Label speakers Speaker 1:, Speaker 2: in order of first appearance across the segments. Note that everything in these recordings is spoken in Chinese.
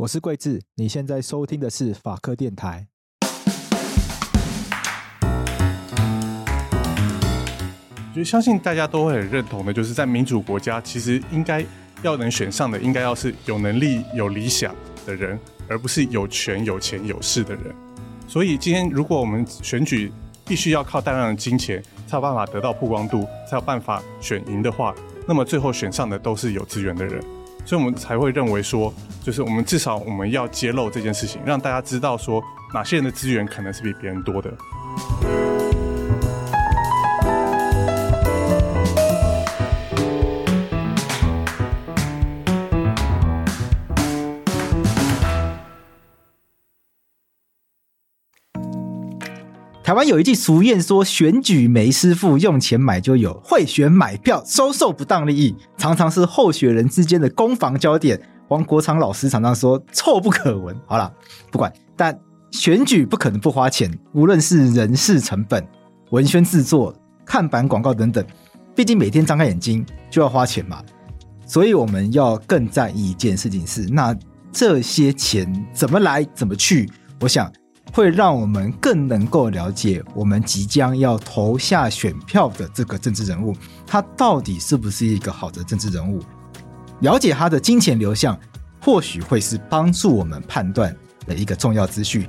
Speaker 1: 我是贵智，你现在收听的是法科电台。
Speaker 2: 就相信大家都会很认同的，就是在民主国家，其实应该要能选上的，应该要是有能力、有理想的人，而不是有权、有钱、有势的人。所以今天，如果我们选举必须要靠大量的金钱才有办法得到曝光度，才有办法选赢的话，那么最后选上的都是有资源的人。所以，我们才会认为说，就是我们至少我们要揭露这件事情，让大家知道说哪些人的资源可能是比别人多的。
Speaker 1: 台湾有一句俗谚说：“选举没师傅，用钱买就有。”贿选买票，收受不当利益，常常是候选人之间的攻防焦点。王国昌老师常常说：“臭不可闻。”好了，不管，但选举不可能不花钱，无论是人事成本、文宣制作、看板广告等等，毕竟每天张开眼睛就要花钱嘛。所以我们要更在意一件事情是：那这些钱怎么来，怎么去？我想。会让我们更能够了解我们即将要投下选票的这个政治人物，他到底是不是一个好的政治人物？了解他的金钱流向，或许会是帮助我们判断的一个重要资讯。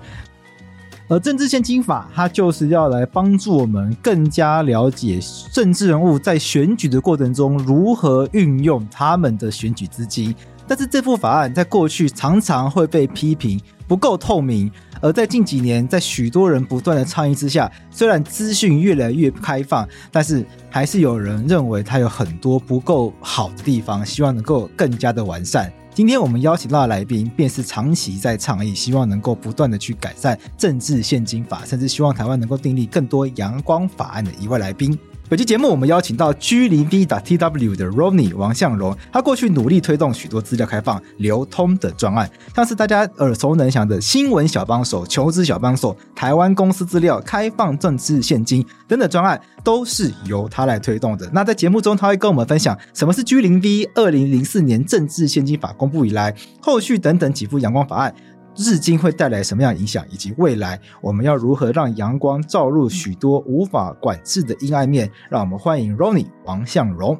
Speaker 1: 而政治献金法，它就是要来帮助我们更加了解政治人物在选举的过程中如何运用他们的选举资金。但是这部法案在过去常常会被批评不够透明。而在近几年，在许多人不断的倡议之下，虽然资讯越来越开放，但是还是有人认为它有很多不够好的地方，希望能够更加的完善。今天我们邀请到的来宾，便是长期在倡议，希望能够不断的去改善政治现金法，甚至希望台湾能够订立更多阳光法案的一位来宾。本期节目，我们邀请到 G0V.TW 的 Ronnie 王向荣，他过去努力推动许多资料开放、流通的专案，像是大家耳熟能详的新闻小帮手、求职小帮手、台湾公司资料开放、政治献金等等专案，都是由他来推动的。那在节目中，他会跟我们分享什么是 G0V 二零零四年政治献金法公布以来，后续等等几部阳光法案。日经会带来什么样影响，以及未来我们要如何让阳光照入许多无法管制的阴暗面？让我们欢迎 Ronnie 王向荣。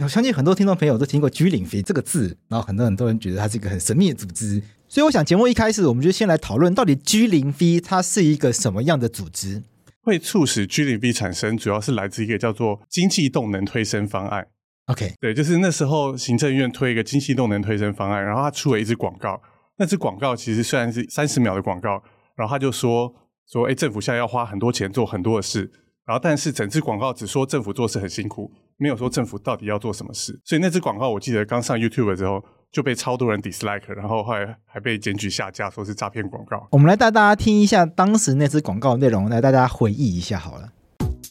Speaker 1: 我相信很多听众朋友都听过 G0V 这个字，然后很多很多人觉得它是一个很神秘的组织，所以我想节目一开始我们就先来讨论到底 G0V 它是一个什么样的组织。
Speaker 2: 会促使 GDP 产生，主要是来自一个叫做“经济动能推升方案”。
Speaker 1: OK，
Speaker 2: 对，就是那时候行政院推一个经济动能推升方案，然后他出了一支广告。那支广告其实虽然是三十秒的广告，然后他就说说，哎，政府现在要花很多钱做很多的事，然后但是整支广告只说政府做事很辛苦，没有说政府到底要做什么事。所以那支广告我记得刚上 YouTube 的时候。就被超多人 dislike，然后后来还被检举下架，说是诈骗广告。
Speaker 1: 我们来带大家听一下当时那支广告内容，来带大家回忆一下好了。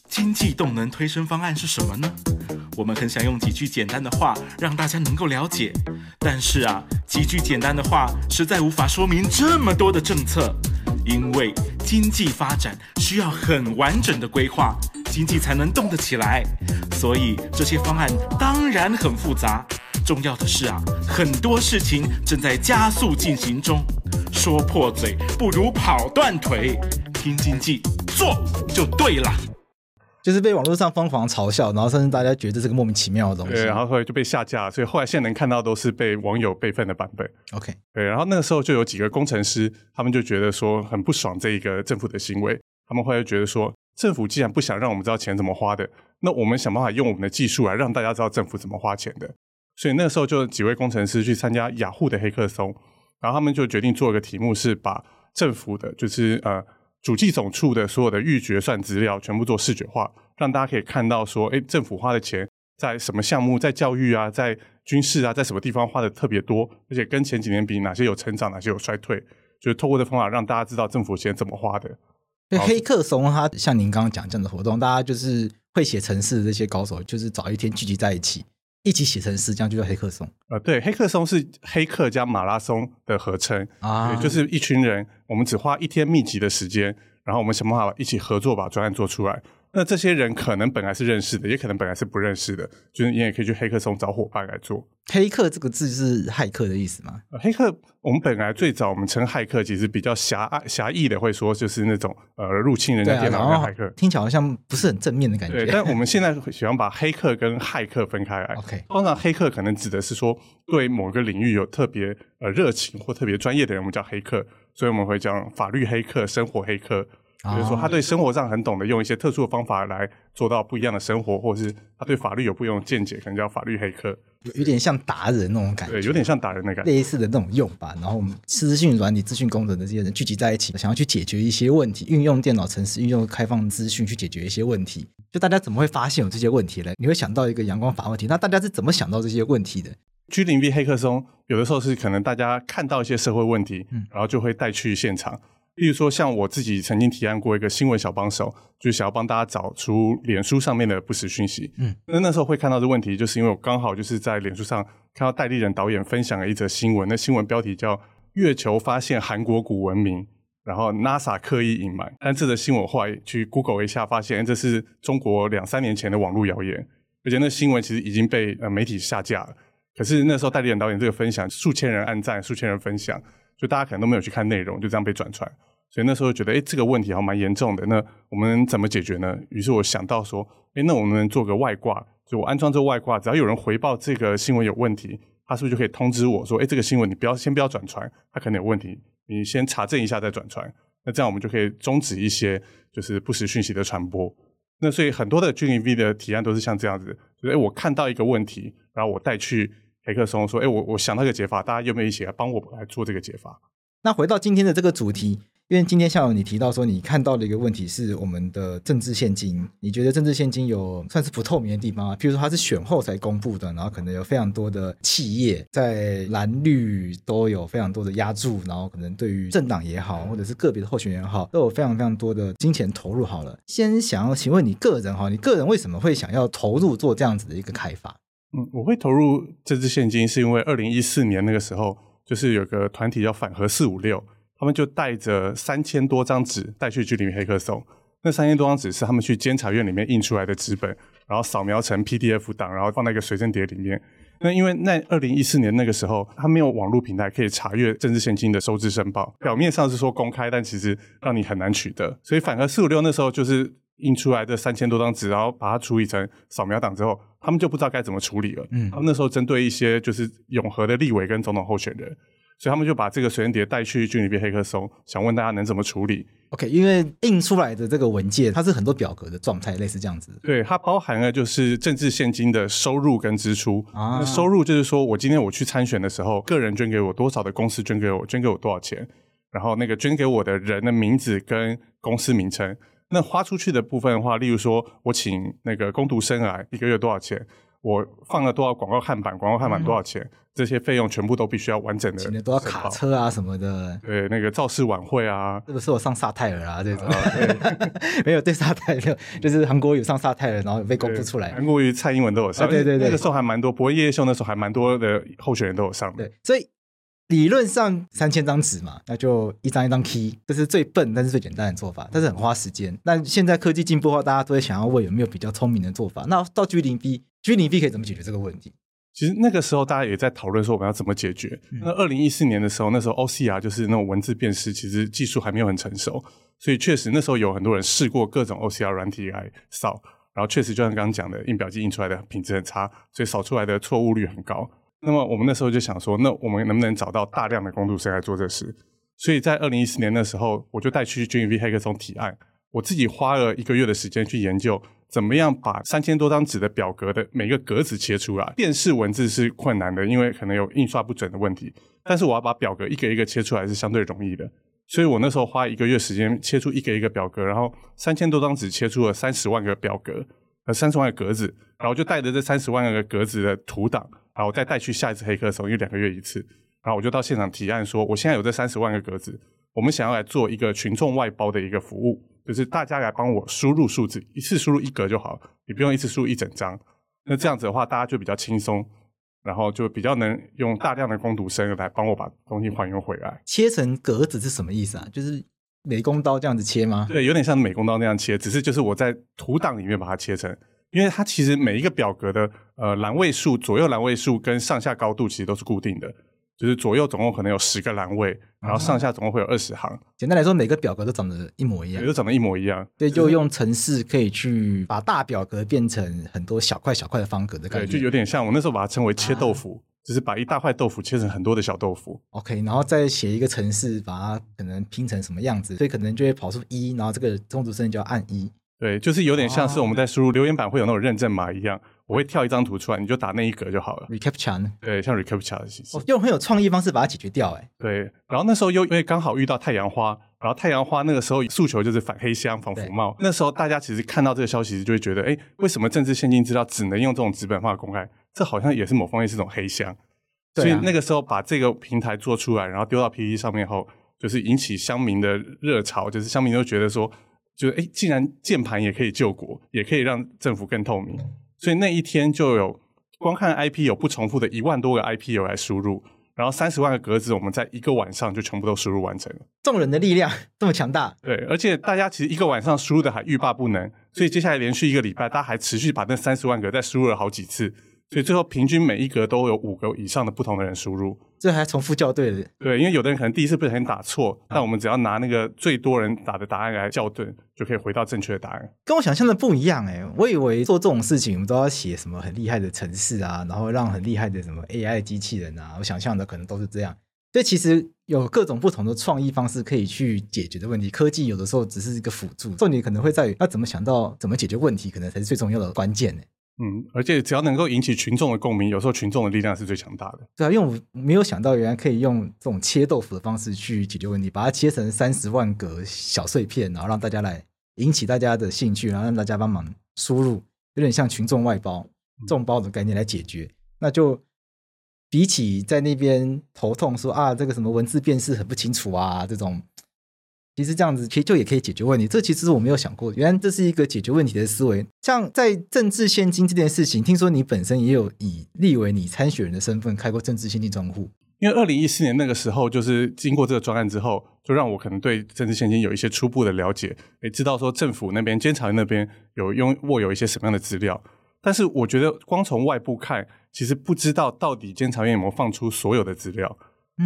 Speaker 3: 经济动能推升方案是什么呢？我们很想用几句简单的话让大家能够了解，但是啊，几句简单的话实在无法说明这么多的政策，因为经济发展需要很完整的规划，经济才能动得起来，所以这些方案当然很复杂。重要的是啊，很多事情正在加速进行中。说破嘴不如跑断腿，听经济做就对了。
Speaker 1: 就是被网络上疯狂嘲笑，然后甚至大家觉得这是个莫名其妙的东西。
Speaker 2: 对，然后后来就被下架，所以后来现在能看到都是被网友备份的版本。
Speaker 1: OK，
Speaker 2: 对，然后那个时候就有几个工程师，他们就觉得说很不爽这一个政府的行为。他们后来就觉得说，政府既然不想让我们知道钱怎么花的，那我们想办法用我们的技术来让大家知道政府怎么花钱的。所以那个时候就几位工程师去参加雅虎的黑客松，然后他们就决定做一个题目，是把政府的，就是呃主计总处的所有的预决算资料全部做视觉化，让大家可以看到说，诶，政府花的钱在什么项目，在教育啊，在军事啊，在什么地方花的特别多，而且跟前几年比，哪些有成长，哪些有衰退，就是透过这方法让大家知道政府钱怎么花的。
Speaker 1: 黑客松它像您刚刚讲这样的活动，大家就是会写程式的这些高手，就是早一天聚集在一起。一起写成诗，这样就叫黑客松。
Speaker 2: 呃，对，黑客松是黑客加马拉松的合称啊，就是一群人，我们只花一天密集的时间，然后我们想办法一起合作把专案做出来。那这些人可能本来是认识的，也可能本来是不认识的，就是你也可以去黑客松找伙伴来做。
Speaker 1: 黑客这个字是骇客的意思吗？
Speaker 2: 黑客，我们本来最早我们称骇客，其实比较狭隘狭义的会说就是那种呃入侵人家电脑的骇客，
Speaker 1: 听起来好像不是很正面的感觉。
Speaker 2: 对，但我们现在喜欢把黑客跟骇客分开来。
Speaker 1: OK，
Speaker 2: 通常黑客可能指的是说对某个领域有特别呃热情或特别专业的人，我们叫黑客，所以我们会讲法律黑客、生活黑客。比如说，他对生活上很懂得用一些特殊的方法来做到不一样的生活，或者是他对法律有不一样的见解，可能叫法律黑客，
Speaker 1: 有有点像达人那种感觉，
Speaker 2: 对，有点像达人的感觉，
Speaker 1: 类似的那种用法。然后我们资讯软体、资讯工程的这些人聚集在一起，想要去解决一些问题，运用电脑程式、运用开放资讯去解决一些问题。就大家怎么会发现有这些问题呢？你会想到一个阳光法问题，那大家是怎么想到这些问题的
Speaker 2: ？G 零 V 黑客松有的时候是可能大家看到一些社会问题，嗯，然后就会带去现场。例如说，像我自己曾经提案过一个新闻小帮手，就是想要帮大家找出脸书上面的不实讯息。嗯，那那时候会看到的问题，就是因为我刚好就是在脸书上看到代理人导演分享了一则新闻，那新闻标题叫《月球发现韩国古文明》，然后 NASA 刻意隐瞒。但这则新闻后来去 Google 一下，发现这是中国两三年前的网络谣言，而且那新闻其实已经被呃媒体下架了。可是那时候戴立人导演这个分享，数千人按赞，数千人分享。就大家可能都没有去看内容，就这样被转传，所以那时候觉得，哎，这个问题好像蛮严重的。那我们怎么解决呢？于是我想到说，哎，那我们做个外挂，就我安装这个外挂，只要有人回报这个新闻有问题，他是不是就可以通知我说，哎，这个新闻你不要先不要转传，它可能有问题，你先查证一下再转传。那这样我们就可以终止一些就是不实讯息的传播。那所以很多的 G0V 的提案都是像这样子，就是哎，我看到一个问题，然后我带去。黑客松说：“哎，我我想到一个解法，大家有没有一起来帮我来做这个解法？”
Speaker 1: 那回到今天的这个主题，因为今天下午你提到说，你看到的一个问题是我们的政治现金，你觉得政治现金有算是不透明的地方啊？譬如说它是选后才公布的，然后可能有非常多的企业在蓝绿都有非常多的押注，然后可能对于政党也好，或者是个别的候选人也好，都有非常非常多的金钱投入。好了，先想要请问你个人哈，你个人为什么会想要投入做这样子的一个开发？
Speaker 2: 嗯，我会投入政治现金，是因为二零一四年那个时候，就是有个团体叫反核四五六，他们就带着三千多张纸带去居里面黑客松。那三千多张纸是他们去监察院里面印出来的纸本，然后扫描成 PDF 档，然后放在一个随身碟里面。那因为那二零一四年那个时候，他没有网络平台可以查阅政治献金的收支申报，表面上是说公开，但其实让你很难取得。所以反核四五六那时候就是。印出来的三千多张纸，然后把它处理成扫描档之后，他们就不知道该怎么处理了。嗯，他们那时候针对一些就是永和的立委跟总统候选人，所以他们就把这个随身碟带去军里边黑客松，想问大家能怎么处理。
Speaker 1: OK，因为印出来的这个文件，它是很多表格的状态，类似这样子。
Speaker 2: 对，它包含了就是政治献金的收入跟支出。啊，收入就是说我今天我去参选的时候，个人捐给我多少的公司捐给我，捐给我多少钱，然后那个捐给我的人的名字跟公司名称。那花出去的部分的话，例如说，我请那个工读生来一个月多少钱？我放了多少广告看板？广告看板多少钱？嗯、这些费用全部都必须要完整的。
Speaker 1: 请了多少卡车啊什么的。
Speaker 2: 对，那个造势晚会啊，
Speaker 1: 是不是我上萨泰尔啊这种。对没有对萨泰尔，就是韩国语上萨泰尔，然后被公布出来。
Speaker 2: 韩国瑜、蔡英文都有上。
Speaker 1: 啊、对对对，
Speaker 2: 那个时候还蛮多，博夜夜秀那时候还蛮多的候选人都有上的。
Speaker 1: 对，所以。理论上三千张纸嘛，那就一张一张 key，这是最笨但是最简单的做法，但是很花时间。那现在科技进步的话，大家都会想要问有没有比较聪明的做法。那到 G 零 B，G 零 B 可以怎么解决这个问题？
Speaker 2: 其实那个时候大家也在讨论说我们要怎么解决。嗯、那二零一四年的时候，那时候 OCR 就是那种文字辨识，其实技术还没有很成熟，所以确实那时候有很多人试过各种 OCR 软体来扫，然后确实就像刚刚讲的，印表机印出来的品质很差，所以扫出来的错误率很高。那么我们那时候就想说，那我们能不能找到大量的工读生来做这事？所以在二零一四年的时候，我就带去 G0V 黑客松提案。我自己花了一个月的时间去研究，怎么样把三千多张纸的表格的每个格子切出来。电视文字是困难的，因为可能有印刷不准的问题。但是我要把表格一个一个切出来是相对容易的。所以我那时候花一个月时间切出一个一个表格，然后三千多张纸切出了三十万个表格和三十万个格子，然后就带着这三十万个格子的图档。然后再带去下一次黑客松，因为两个月一次。然后我就到现场提案说，我现在有这三十万个格子，我们想要来做一个群众外包的一个服务，就是大家来帮我输入数字，一次输入一格就好，你不用一次输入一整张。那这样子的话，大家就比较轻松，然后就比较能用大量的工读生来帮我把东西还原回来。
Speaker 1: 切成格子是什么意思啊？就是美工刀这样子切吗？
Speaker 2: 对，有点像美工刀那样切，只是就是我在图档里面把它切成，因为它其实每一个表格的呃栏位数、左右栏位数跟上下高度其实都是固定的。就是左右总共可能有十个栏位，然后上下总共会有二十行。
Speaker 1: 简单来说，每个表格都长得一模一样，
Speaker 2: 都长得一模一样。
Speaker 1: 对，就用程式可以去把大表格变成很多小块小块的方格的感觉。
Speaker 2: 对，就有点像我那时候把它称为切豆腐，啊、就是把一大块豆腐切成很多的小豆腐。
Speaker 1: OK，然后再写一个程式，把它可能拼成什么样子，所以可能就会跑出一，然后这个中途设定就要按一。
Speaker 2: 对，就是有点像是我们在输入留言板会有那种认证码一样。我会跳一张图出来，你就打那一格就好了。
Speaker 1: reCAPTCHA 呢？
Speaker 2: 对，像 reCAPTCHA 的形式。
Speaker 1: 哦，用很有创意方式把它解决掉，哎。
Speaker 2: 对，然后那时候又因为刚好遇到太阳花，然后太阳花那个时候诉求就是反黑箱、防腐帽。那时候大家其实看到这个消息就会觉得，哎，为什么政治献金资料只能用这种纸本化公开？这好像也是某方面是种黑箱。啊。所以那个时候把这个平台做出来，然后丢到 PPT 上面后，就是引起乡民的热潮，就是乡民都觉得说，就是哎，既然键盘也可以救国，也可以让政府更透明。所以那一天就有光看 IP 有不重复的一万多个 IP 有来输入，然后三十万个格子，我们在一个晚上就全部都输入完成了。
Speaker 1: 众人的力量 这么强大，
Speaker 2: 对，而且大家其实一个晚上输入的还欲罢不能，所以接下来连续一个礼拜，大家还持续把那三十万个再输入了好几次。所以最后平均每一格都有五个以上的不同的人输入，
Speaker 1: 这还重复校对的。
Speaker 2: 对，因为有的人可能第一次不小心打错，但我们只要拿那个最多人打的答案来校对，就可以回到正确的答案。
Speaker 1: 跟我想象的不一样哎，我以为做这种事情我们都要写什么很厉害的程式啊，然后让很厉害的什么 AI 机器人啊，我想象的可能都是这样。所以其实有各种不同的创意方式可以去解决的问题，科技有的时候只是一个辅助，重点可能会在于要怎么想到怎么解决问题，可能才是最重要的关键呢。
Speaker 2: 嗯，而且只要能够引起群众的共鸣，有时候群众的力量是最强大的。
Speaker 1: 对啊，因为我没有想到原来可以用这种切豆腐的方式去解决问题，把它切成三十万个小碎片，然后让大家来引起大家的兴趣，然后让大家帮忙输入，有点像群众外包、众包的概念来解决。嗯、那就比起在那边头痛说啊，这个什么文字辨识很不清楚啊这种。其实这样子其实就也可以解决问题，这其实我没有想过，原来这是一个解决问题的思维。像在政治献金这件事情，听说你本身也有以立为你参选人的身份开过政治献金账户。
Speaker 2: 因为二零一四年那个时候，就是经过这个专案之后，就让我可能对政治献金有一些初步的了解，也知道说政府那边监察院那边有拥握有一些什么样的资料。但是我觉得光从外部看，其实不知道到底监察院有没有放出所有的资料，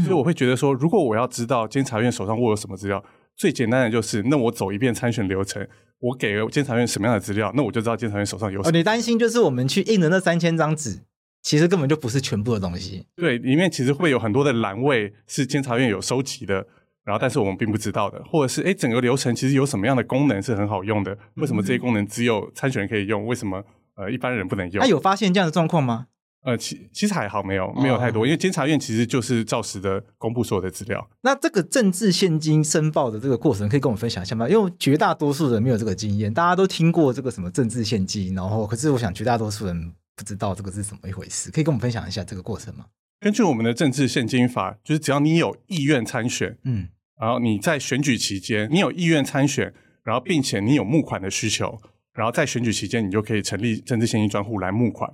Speaker 2: 所以我会觉得说，如果我要知道监察院手上握有什么资料。最简单的就是，那我走一遍参选流程，我给了监察院什么样的资料，那我就知道监察院手上有什么。
Speaker 1: 你担心就是我们去印的那三千张纸，其实根本就不是全部的东西。
Speaker 2: 对，里面其实会有很多的栏位是监察院有收集的，然后但是我们并不知道的，或者是哎整个流程其实有什么样的功能是很好用的？为什么这些功能只有参选人可以用？为什么呃一般人不能用？
Speaker 1: 他有发现这样的状况吗？
Speaker 2: 呃，其其实还好，没有没有太多，因为监察院其实就是照实的公布所有的资料。
Speaker 1: 那这个政治现金申报的这个过程，可以跟我们分享一下吗？因为绝大多数人没有这个经验，大家都听过这个什么政治献金，然后可是我想绝大多数人不知道这个是怎么一回事，可以跟我们分享一下这个过程吗？
Speaker 2: 根据我们的政治献金法，就是只要你有意愿参选，
Speaker 1: 嗯，
Speaker 2: 然后你在选举期间你有意愿参选，然后并且你有募款的需求，然后在选举期间你就可以成立政治献金专户来募款。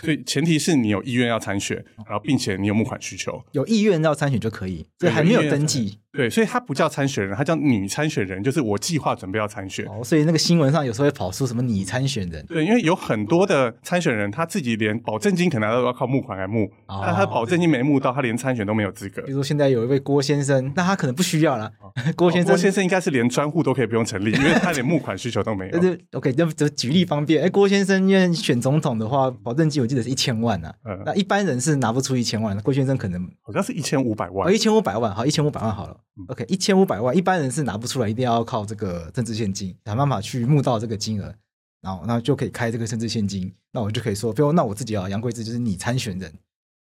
Speaker 2: 所以前提是你有意愿要参选，然后并且你有募款需求，
Speaker 1: 有意愿要参选就可以，所以还没有登记。
Speaker 2: 对，所以他不叫参选人，他叫拟参选人，就是我计划准备要参选。
Speaker 1: 哦，所以那个新闻上有时候会跑出什么拟参选人。
Speaker 2: 对，因为有很多的参选人，他自己连保证金可能都要靠募款来募，哦、但他保证金没募到，他连参选都没有资格。
Speaker 1: 比如说现在有一位郭先生，那他可能不需要了。哦、郭先生，
Speaker 2: 郭先生应该是连专户都可以不用成立，因为他连募款需求都没有。
Speaker 1: 对，OK，那就举例方便。哎，郭先生因为选总统的话，保证金我记得是一千万啊。嗯。那一般人是拿不出一千万的，郭先生可能
Speaker 2: 好像是一千五百万。
Speaker 1: 哦，一千五百万，好，一千五百万好了。OK，一千五百万，一般人是拿不出来，一定要靠这个政治现金，想办法去募到这个金额，然后那就可以开这个政治现金。那我就可以说，比如那我自己啊，杨贵智就是你参选人，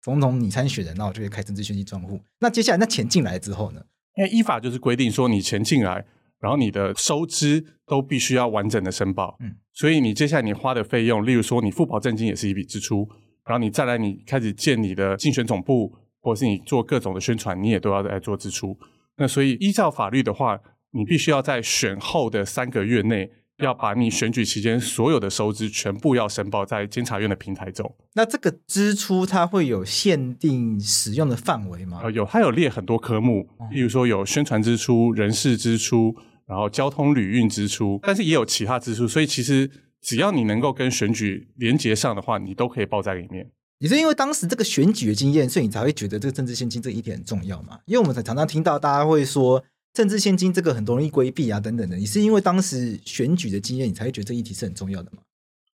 Speaker 1: 总统拟参选人，那我就可以开政治现金账户。那接下来那钱进来之后呢？
Speaker 2: 因为依法就是规定说，你钱进来，然后你的收支都必须要完整的申报。
Speaker 1: 嗯，
Speaker 2: 所以你接下来你花的费用，例如说你付保证金也是一笔支出，然后你再来你开始建你的竞选总部，或者是你做各种的宣传，你也都要来做支出。那所以依照法律的话，你必须要在选后的三个月内要把你选举期间所有的收支全部要申报在监察院的平台中。
Speaker 1: 那这个支出它会有限定使用的范围吗？
Speaker 2: 呃，有，它有列很多科目，例如说有宣传支出、人事支出，然后交通旅运支出，但是也有其他支出。所以其实只要你能够跟选举连结上的话，你都可以报在里面。
Speaker 1: 也是因为当时这个选举的经验，所以你才会觉得这个政治现金这一点很重要嘛？因为我们常常听到大家会说。政治现金这个很容易规避啊，等等的。你是因为当时选举的经验，你才会觉得这议题是很重要的吗？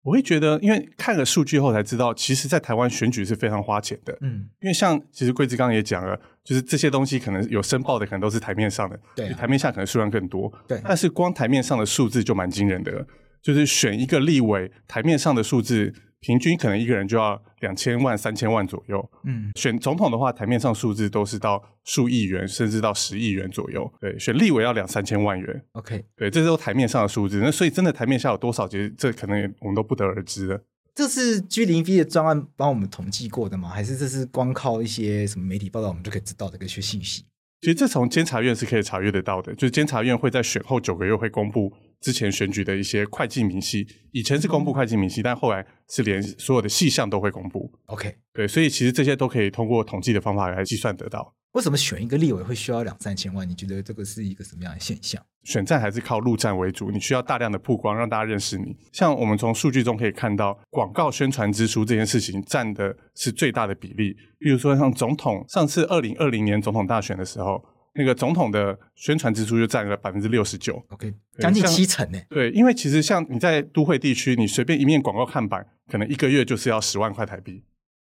Speaker 2: 我会觉得，因为看了数据后才知道，其实，在台湾选举是非常花钱的。嗯，因为像其实贵芝刚刚也讲了，就是这些东西可能有申报的，可能都是台面上的，对啊，台面下可能数量更多。对，但是光台面上的数字就蛮惊人的，就是选一个立委，台面上的数字。平均可能一个人就要两千万、三千万左右。嗯，选总统的话，台面上数字都是到数亿元，甚至到十亿元左右。对，选立委要两三千万元。OK，对，这都是台面上的数字。那所以真的台面下有多少，其实这可能也我们都不得而知了。
Speaker 1: 这是 G 零 V 的专案帮我们统计过的吗？还是这是光靠一些什么媒体报道我们就可以知道的一些信息？
Speaker 2: 其实这从监察院是可以查阅得到的，就是监察院会在选后九个月会公布。之前选举的一些会计明细，以前是公布会计明细，但后来是连所有的细项都会公布。OK，对，所以其实这些都可以通过统计的方法来计算得到。
Speaker 1: 为什么选一个立委会需要两三千万？你觉得这个是一个什么样的现象？
Speaker 2: 选战还是靠陆战为主，你需要大量的曝光，让大家认识你。像我们从数据中可以看到，广告宣传支出这件事情占的是最大的比例。比如说像总统，上次二零二零年总统大选的时候。那个总统的宣传支出就占了百分之六十九
Speaker 1: ，OK，将近七成呢。
Speaker 2: 对，因为其实像你在都会地区，你随便一面广告看板，可能一个月就是要十万块台币，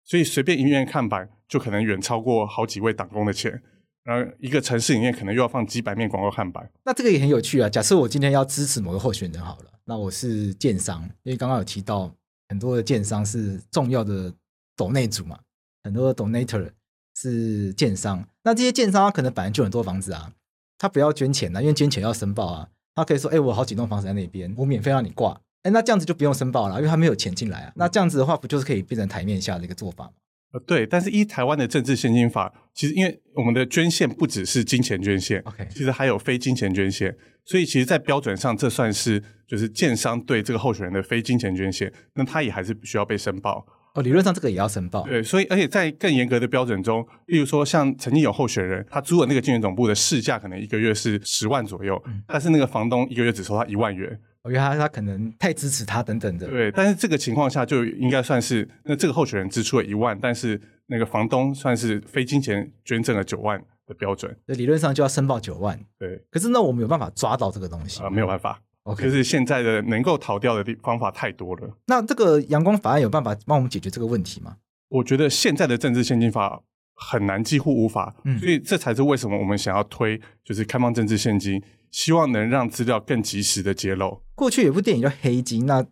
Speaker 2: 所以随便一面看板就可能远超过好几位党工的钱。然后一个城市里面可能又要放几百面广告看板。
Speaker 1: 那这个也很有趣啊。假设我今天要支持某个候选人好了，那我是建商，因为刚刚有提到很多的建商是重要的斗内主嘛，很多的 donator。是建商，那这些建商他可能本来就很多房子啊，他不要捐钱啊，因为捐钱要申报啊。他可以说，哎、欸，我好几栋房子在那边，我免费让你挂，哎、欸，那这样子就不用申报了，因为他没有钱进来啊。那这样子的话，不就是可以变成台面下的一个做法吗？
Speaker 2: 呃，对。但是依台湾的政治现金法，其实因为我们的捐献不只是金钱捐献，OK，其实还有非金钱捐献，所以其实，在标准上，这算是就是建商对这个候选人的非金钱捐献，那他也还是需要被申报。
Speaker 1: 哦，理论上这个也要申报。
Speaker 2: 对，所以而且在更严格的标准中，例如说像曾经有候选人，他租了那个竞选总部的市价可能一个月是十万左右，嗯、但是那个房东一个月只收他一万元。
Speaker 1: 我觉得他他可能太支持他等等的。
Speaker 2: 对，但是这个情况下就应该算是那这个候选人支出了一万，但是那个房东算是非金钱捐赠了九万的标准。
Speaker 1: 那理论上就要申报九万。
Speaker 2: 对，
Speaker 1: 可是那我们有办法抓到这个东西？
Speaker 2: 啊、呃，没有办法。就是现在的能够逃掉的地方法太多了。
Speaker 1: 那这个阳光法案有办法帮我们解决这个问题吗？
Speaker 2: 我觉得现在的政治献金法很难，几乎无法。嗯，所以这才是为什么我们想要推，就是开放政治献金，希望能让资料更及时的揭露。
Speaker 1: 过去有部电影叫《黑金》，那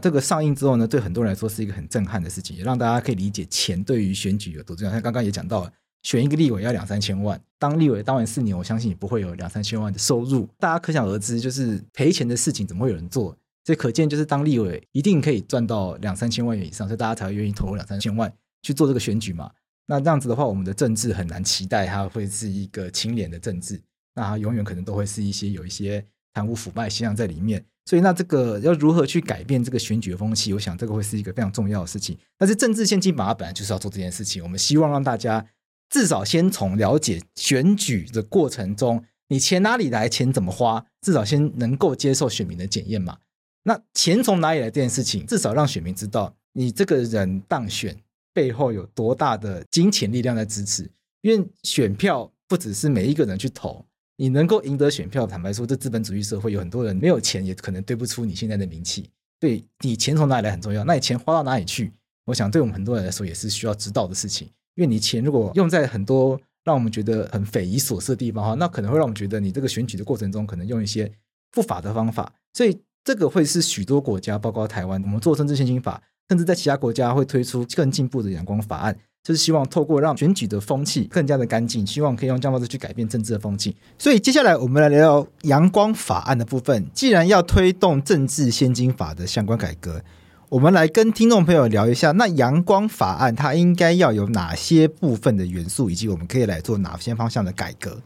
Speaker 1: 这个上映之后呢，对很多人来说是一个很震撼的事情，也让大家可以理解钱对于选举有多重要。像刚刚也讲到了。选一个立委要两三千万，当立委当完四年，我相信也不会有两三千万的收入。大家可想而知，就是赔钱的事情怎么会有人做？所以可见，就是当立委一定可以赚到两三千万元以上，所以大家才会愿意投入两三千万去做这个选举嘛。那这样子的话，我们的政治很难期待它会是一个清廉的政治，那它永远可能都会是一些有一些贪污腐败现象在里面。所以，那这个要如何去改变这个选举的风气？我想这个会是一个非常重要的事情。但是政治献金法本来就是要做这件事情，我们希望让大家。至少先从了解选举的过程中，你钱哪里来，钱怎么花，至少先能够接受选民的检验嘛。那钱从哪里来这件事情，至少让选民知道你这个人当选背后有多大的金钱力量在支持。因为选票不只是每一个人去投，你能够赢得选票，坦白说，这资本主义社会有很多人没有钱，也可能对不出你现在的名气。对，你钱从哪里来很重要，那你钱花到哪里去？我想对我们很多人来说也是需要知道的事情。因为你钱如果用在很多让我们觉得很匪夷所思的地方哈，那可能会让我们觉得你这个选举的过程中可能用一些不法的方法，所以这个会是许多国家，包括台湾，我们做政治献金法，甚至在其他国家会推出更进步的阳光法案，就是希望透过让选举的风气更加的干净，希望可以用这样方式去改变政治的风气。所以接下来我们来聊聊阳光法案的部分。既然要推动政治献金法的相关改革。我们来跟听众朋友聊一下，那阳光法案它应该要有哪些部分的元素，以及我们可以来做哪些方向的改革？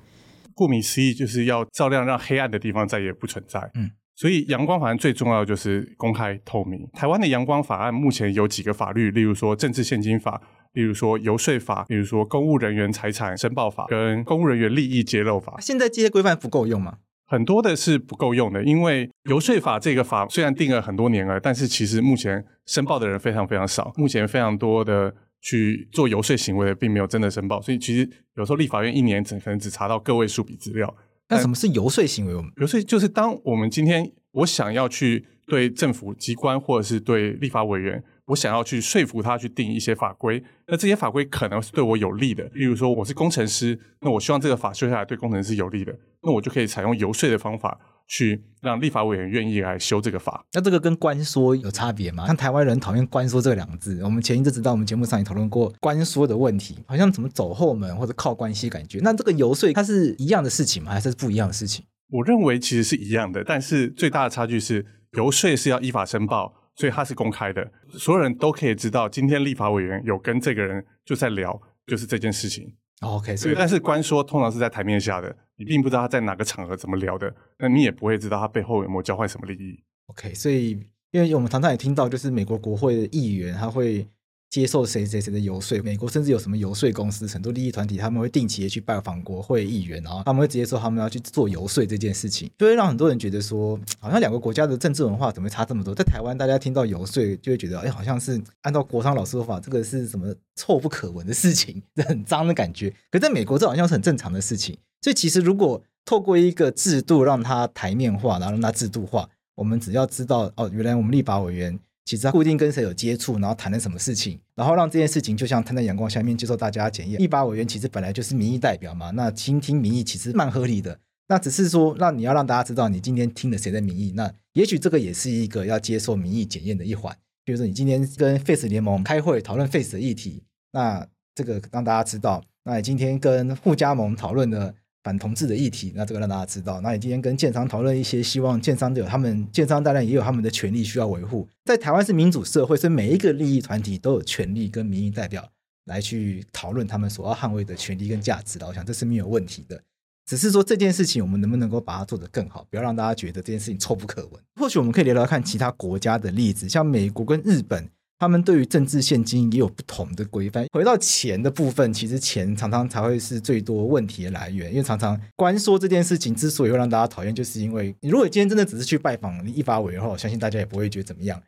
Speaker 2: 顾名思义，就是要照亮让黑暗的地方再也不存在。嗯，所以阳光法案最重要的就是公开透明。台湾的阳光法案目前有几个法律，例如说政治献金法，例如说游说法，例如说公务人员财产申报法跟公务人员利益揭露法。
Speaker 1: 现在这些规范不够用吗？
Speaker 2: 很多的是不够用的，因为游说法这个法虽然定了很多年了，但是其实目前申报的人非常非常少。目前非常多的去做游说行为的，并没有真的申报，所以其实有时候立法院一年只可能只查到个位数笔资料。
Speaker 1: 那什么是游说行为？我们
Speaker 2: 游说就是当我们今天我想要去对政府机关或者是对立法委员。我想要去说服他去定一些法规，那这些法规可能是对我有利的。例如说，我是工程师，那我希望这个法修下来对工程师有利的，那我就可以采用游说的方法去让立法委员愿意来修这个法。
Speaker 1: 那这个跟官说有差别吗？像台湾人讨厌官说这两个字，我们前一阵子在我们节目上也讨论过官说的问题，好像怎么走后门或者靠关系感觉。那这个游说它是一样的事情吗？还是不一样的事情？
Speaker 2: 我认为其实是一样的，但是最大的差距是游说是要依法申报。所以它是公开的，所有人都可以知道，今天立法委员有跟这个人就在聊，就是这件事情。
Speaker 1: OK，所以
Speaker 2: 但是官说通常是在台面下的，你并不知道他在哪个场合怎么聊的，那你也不会知道他背后有没有交换什么利益。
Speaker 1: OK，所以因为我们常常也听到，就是美国国会的议员他会。接受谁谁谁的游说，美国甚至有什么游说公司，很多利益团体，他们会定期的去拜访国会议员，然后他们会直接说他们要去做游说这件事情，就会让很多人觉得说，好像两个国家的政治文化怎么差这么多？在台湾，大家听到游说就会觉得，哎，好像是按照国昌老师说法，这个是什么臭不可闻的事情，这很脏的感觉。可在美国，这好像是很正常的事情。所以其实如果透过一个制度让它台面化，然后让它制度化，我们只要知道哦，原来我们立法委员。其实他固定跟谁有接触，然后谈了什么事情，然后让这件事情就像摊在阳光下面接受大家检验。立法委员其实本来就是民意代表嘛，那倾听民意其实蛮合理的。那只是说，让你要让大家知道你今天听了谁的民意，那也许这个也是一个要接受民意检验的一环。比如说你今天跟 Face 联盟开会讨论 Face 的议题，那这个让大家知道。那你今天跟护家盟讨论的。反同志的议题，那这个让大家知道。那你今天跟建商讨论一些，希望建商有他们建商当然也有他们的权利需要维护。在台湾是民主社会，所以每一个利益团体都有权利跟民意代表来去讨论他们所要捍卫的权利跟价值的。我想这是没有问题的，只是说这件事情我们能不能够把它做得更好，不要让大家觉得这件事情臭不可闻。或许我们可以聊聊看其他国家的例子，像美国跟日本。他们对于政治献金也有不同的规范。回到钱的部分，其实钱常常才会是最多问题的来源，因为常常关说这件事情之所以会让大家讨厌，就是因为你如果今天真的只是去拜访立法委员的话，我相信大家也不会觉得怎么样。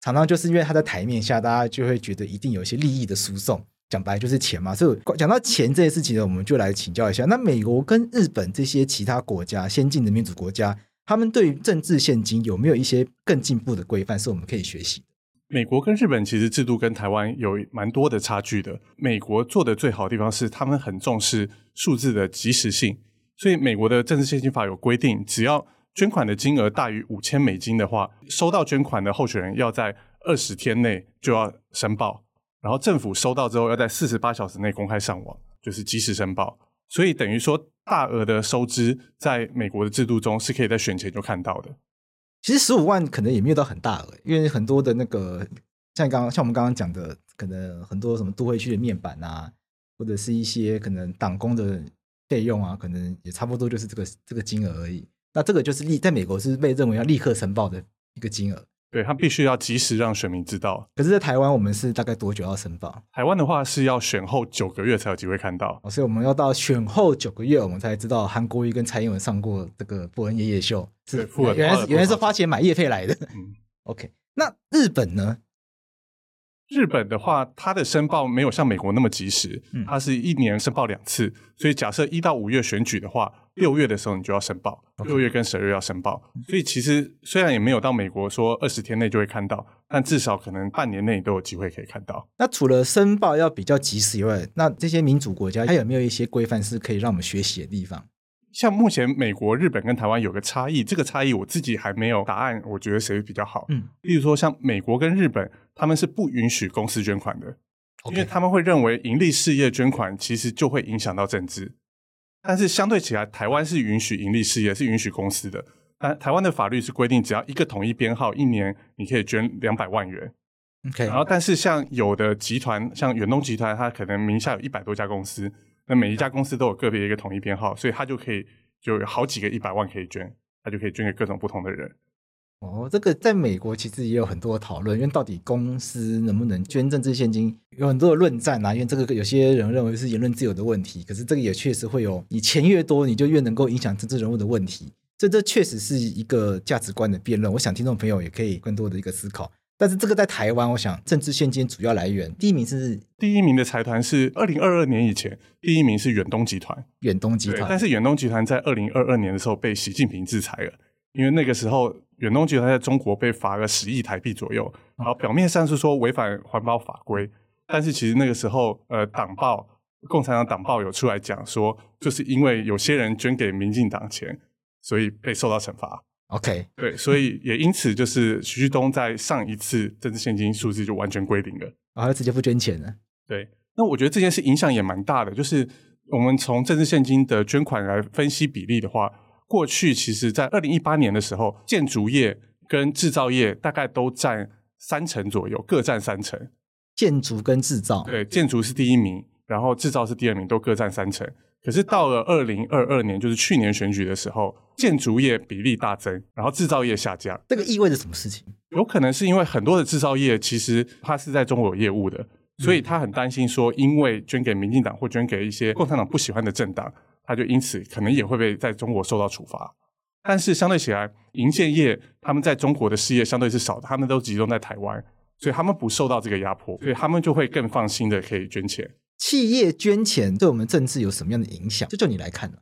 Speaker 1: 常常就是因为他在台面下，大家就会觉得一定有一些利益的输送，讲白就是钱嘛。所以讲到钱这件事情呢，我们就来请教一下，那美国跟日本这些其他国家先进的民主国家，他们对于政治献金有没有一些更进步的规范是我们可以学习？
Speaker 2: 美国跟日本其实制度跟台湾有蛮多的差距的。美国做的最好的地方是，他们很重视数字的即时性，所以美国的政治献金法有规定，只要捐款的金额大于五千美金的话，收到捐款的候选人要在二十天内就要申报，然后政府收到之后要在四十八小时内公开上网，就是即时申报。所以等于说，大额的收支在美国的制度中是可以在选前就看到的。
Speaker 1: 其实十五万可能也没有到很大额，因为很多的那个像刚刚像我们刚刚讲的，可能很多什么都会区的面板啊，或者是一些可能党工的费用啊，可能也差不多就是这个这个金额而已。那这个就是立在美国是被认为要立刻申报的一个金额。
Speaker 2: 对，他必须要及时让选民知道。
Speaker 1: 可是，在台湾，我们是大概多久要申报？
Speaker 2: 台湾的话是要选后九个月才有机会看到。
Speaker 1: 哦，所以我们要到选后九个月，我们才知道韩国瑜跟蔡英文上过这个布恩夜夜秀，是原来是原来是花钱买夜费来的。嗯，OK。那日本呢？
Speaker 2: 日本的话，它的申报没有像美国那么及时，它是一年申报两次。所以假设一到五月选举的话，六月的时候你就要申报，六月跟十二月要申报。所以其实虽然也没有到美国说二十天内就会看到，但至少可能半年内都有机会可以看到。
Speaker 1: 那除了申报要比较及时以外，那这些民主国家它有没有一些规范是可以让我们学习的地方？
Speaker 2: 像目前美国、日本跟台湾有个差异，这个差异我自己还没有答案。我觉得谁比较好？嗯，例如说像美国跟日本，他们是不允许公司捐款的.因为他们会认为盈利事业捐款其实就会影响到政治。但是相对起来，台湾是允许盈利事业，是允许公司的。但台湾的法律是规定，只要一个统一编号，一年你可以捐两百万元。
Speaker 1: OK，
Speaker 2: 然后但是像有的集团，像远东集团，它可能名下有一百多家公司。那每一家公司都有个别一个统一编号，所以他就可以就有好几个一百万可以捐，他就可以捐给各种不同的人。
Speaker 1: 哦，这个在美国其实也有很多讨论，因为到底公司能不能捐政治献金，有很多的论战啊。因为这个有些人认为是言论自由的问题，可是这个也确实会有，你钱越多，你就越能够影响政治人物的问题。这这确实是一个价值观的辩论。我想听众朋友也可以更多的一个思考。但是这个在台湾，我想政治献金主要来源，第一名是
Speaker 2: 第一名的财团是二零二二年以前，第一名是远东集团。
Speaker 1: 远东集团，
Speaker 2: 但是远东集团在二零二二年的时候被习近平制裁了，因为那个时候。远东集团在中国被罚了十亿台币左右，然后表面上是说违反环保法规，但是其实那个时候，呃，党报共产党党报有出来讲说，就是因为有些人捐给民进党钱，所以被受到惩罚。
Speaker 1: OK，
Speaker 2: 对，所以也因此就是徐旭东在上一次政治现金数字就完全归零了，
Speaker 1: 然后直接不捐钱了。
Speaker 2: 对，那我觉得这件事影响也蛮大的，就是我们从政治现金的捐款来分析比例的话。过去其实，在二零一八年的时候，建筑业跟制造业大概都占三成左右，各占三成。
Speaker 1: 建筑跟制造，
Speaker 2: 对，建筑是第一名，然后制造是第二名，都各占三成。可是到了二零二二年，就是去年选举的时候，建筑业比例大增，然后制造业下降。
Speaker 1: 这个意味着什么事情？
Speaker 2: 有可能是因为很多的制造业其实它是在中国有业务的，所以他很担心说，因为捐给民进党或捐给一些共产党不喜欢的政党。他就因此可能也会被在中国受到处罚，但是相对起来，银建业他们在中国的事业相对是少的，他们都集中在台湾，所以他们不受到这个压迫，所以他们就会更放心的可以捐钱。
Speaker 1: 企业捐钱对我们政治有什么样的影响？这就你来看呢？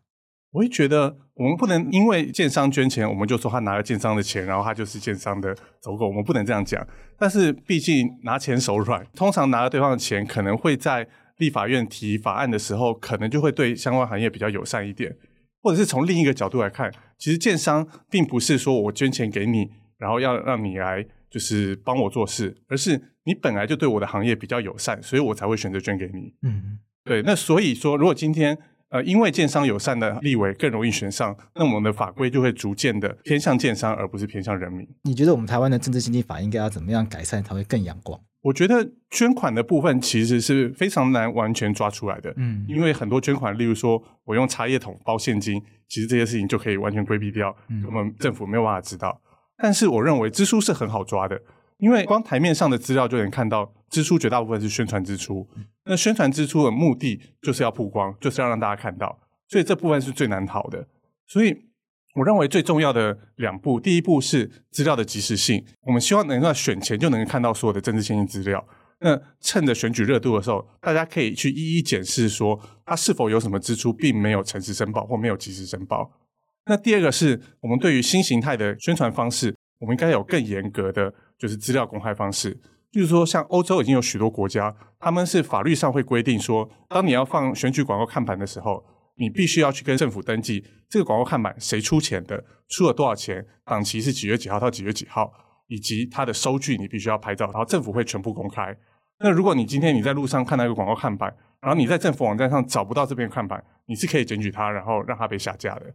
Speaker 2: 我会觉得我们不能因为建商捐钱，我们就说他拿了建商的钱，然后他就是建商的走狗，我们不能这样讲。但是毕竟拿钱手软，通常拿了对方的钱，可能会在。立法院提法案的时候，可能就会对相关行业比较友善一点，或者是从另一个角度来看，其实建商并不是说我捐钱给你，然后要让你来就是帮我做事，而是你本来就对我的行业比较友善，所以我才会选择捐给你。嗯，对。那所以说，如果今天呃因为建商友善的立委更容易选上，那我们的法规就会逐渐的偏向建商，而不是偏向人民。
Speaker 1: 你觉得我们台湾的政治经济法应该要怎么样改善，才会更阳光？
Speaker 2: 我觉得捐款的部分其实是非常难完全抓出来的，嗯，因为很多捐款，例如说我用茶叶桶包现金，其实这些事情就可以完全规避掉，我们政府没有办法知道。但是我认为支出是很好抓的，因为光台面上的资料就能看到，支出绝大部分是宣传支出，那宣传支出的目的就是要曝光，就是要让大家看到，所以这部分是最难逃的，所以。我认为最重要的两步，第一步是资料的及时性。我们希望能够在选前就能看到所有的政治献金资料。那趁着选举热度的时候，大家可以去一一检视，说它是否有什么支出并没有诚实申报或没有及时申报。那第二个是我们对于新形态的宣传方式，我们应该有更严格的就是资料公开方式。就是说，像欧洲已经有许多国家，他们是法律上会规定说，当你要放选举广告看板的时候。你必须要去跟政府登记这个广告看板谁出钱的，出了多少钱，档期是几月几号到几月几号，以及它的收据你必须要拍照，然后政府会全部公开。那如果你今天你在路上看到一个广告看板，然后你在政府网站上找不到这边看板，你是可以检举它，然后让它被下架的。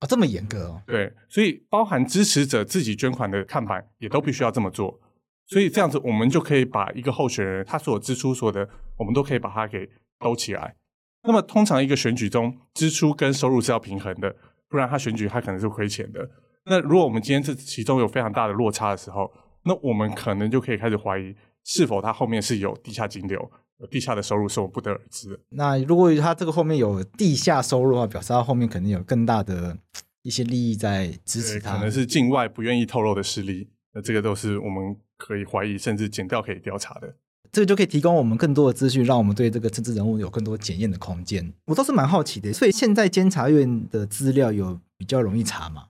Speaker 1: 哦，这么严格哦？
Speaker 2: 对，所以包含支持者自己捐款的看板也都必须要这么做。所以这样子，我们就可以把一个候选人他所有支出所的，我们都可以把它给兜起来。那么，通常一个选举中，支出跟收入是要平衡的，不然他选举他可能是亏钱的。那如果我们今天这其中有非常大的落差的时候，那我们可能就可以开始怀疑，是否他后面是有地下金流、有地下的收入，是我们不得而知的。
Speaker 1: 那如果他这个后面有地下收入的话，表示他后面肯定有更大的一些利益在支持他，
Speaker 2: 可能是境外不愿意透露的势力。那这个都是我们可以怀疑，甚至减掉可以调查的。
Speaker 1: 这个就可以提供我们更多的资讯，让我们对这个政治人物有更多检验的空间。我倒是蛮好奇的，所以现在监察院的资料有比较容易查吗？